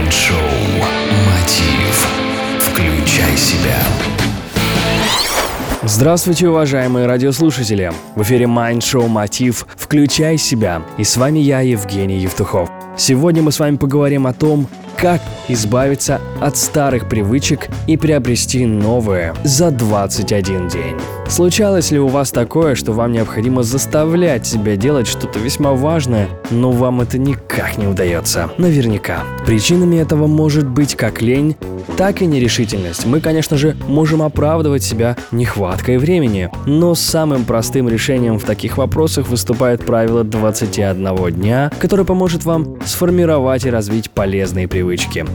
Майнд-шоу «Мотив». Включай себя. Здравствуйте, уважаемые радиослушатели! В эфире Майнд-шоу «Мотив. Включай себя» и с вами я, Евгений Евтухов. Сегодня мы с вами поговорим о том, как избавиться от старых привычек и приобрести новые за 21 день. Случалось ли у вас такое, что вам необходимо заставлять себя делать что-то весьма важное, но вам это никак не удается? Наверняка. Причинами этого может быть как лень, так и нерешительность. Мы, конечно же, можем оправдывать себя нехваткой времени, но самым простым решением в таких вопросах выступает правило 21 дня, которое поможет вам сформировать и развить полезные привычки.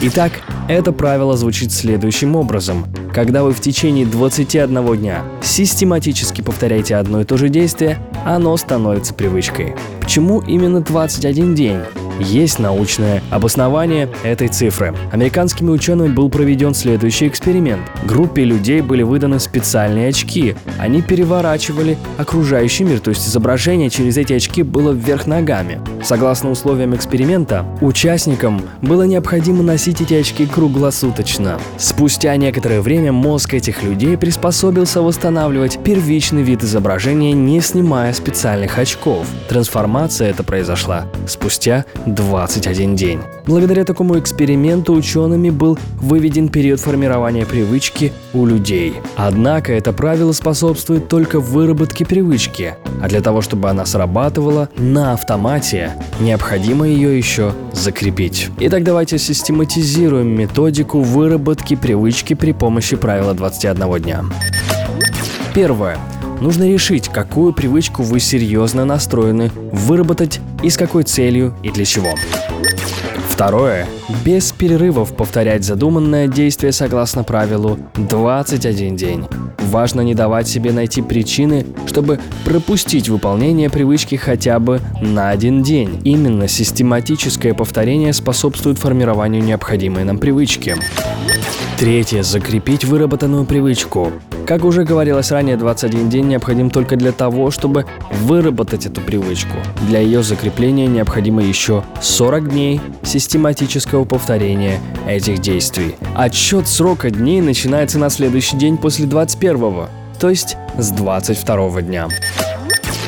Итак, это правило звучит следующим образом. Когда вы в течение 21 дня систематически повторяете одно и то же действие, оно становится привычкой. Почему именно 21 день? Есть научное обоснование этой цифры. Американскими учеными был проведен следующий эксперимент. Группе людей были выданы специальные очки. Они переворачивали окружающий мир, то есть изображение через эти очки было вверх ногами. Согласно условиям эксперимента, участникам было необходимо носить эти очки круглосуточно. Спустя некоторое время мозг этих людей приспособился восстанавливать первичный вид изображения, не снимая специальных очков. Трансформация эта произошла спустя 21 день. Благодаря такому эксперименту учеными был выведен период формирования привычки у людей. Однако это правило способствует только выработке привычки, а для того, чтобы она срабатывала на автомате, необходимо ее еще закрепить. Итак, давайте систематизируем методику выработки привычки при помощи правила 21 дня. Первое. Нужно решить, какую привычку вы серьезно настроены выработать и с какой целью и для чего. Второе. Без перерывов повторять задуманное действие согласно правилу 21 день. Важно не давать себе найти причины, чтобы пропустить выполнение привычки хотя бы на один день. Именно систематическое повторение способствует формированию необходимой нам привычки. Третье. Закрепить выработанную привычку. Как уже говорилось ранее, 21 день необходим только для того, чтобы выработать эту привычку. Для ее закрепления необходимо еще 40 дней систематического повторения этих действий. Отсчет срока дней начинается на следующий день после 21 то есть с 22 дня.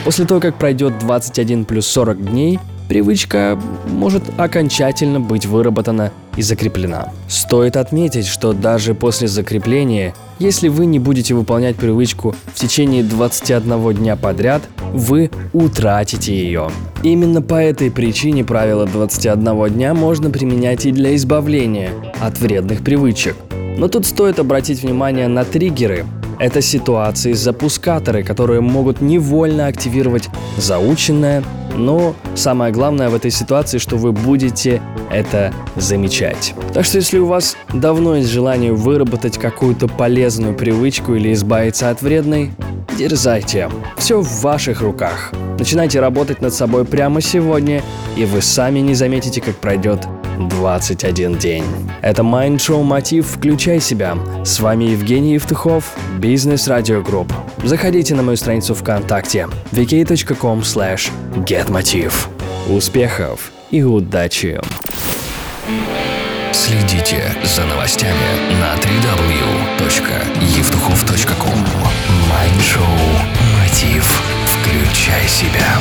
После того, как пройдет 21 плюс 40 дней, привычка может окончательно быть выработана и закреплена. Стоит отметить, что даже после закрепления, если вы не будете выполнять привычку в течение 21 дня подряд, вы утратите ее. Именно по этой причине правило 21 дня можно применять и для избавления от вредных привычек. Но тут стоит обратить внимание на триггеры, это ситуации, запускаторы, которые могут невольно активировать заученное, но самое главное в этой ситуации, что вы будете это замечать. Так что если у вас давно есть желание выработать какую-то полезную привычку или избавиться от вредной, дерзайте. Все в ваших руках. Начинайте работать над собой прямо сегодня, и вы сами не заметите, как пройдет 21 день. Это Mind Show Мотив «Включай себя». С вами Евгений Евтухов, Бизнес Радио Групп. Заходите на мою страницу ВКонтакте vk.com slash getmotiv. Успехов и удачи! Следите за новостями на www.евтухов.ком Майнд-шоу «Мотив». Включай себя.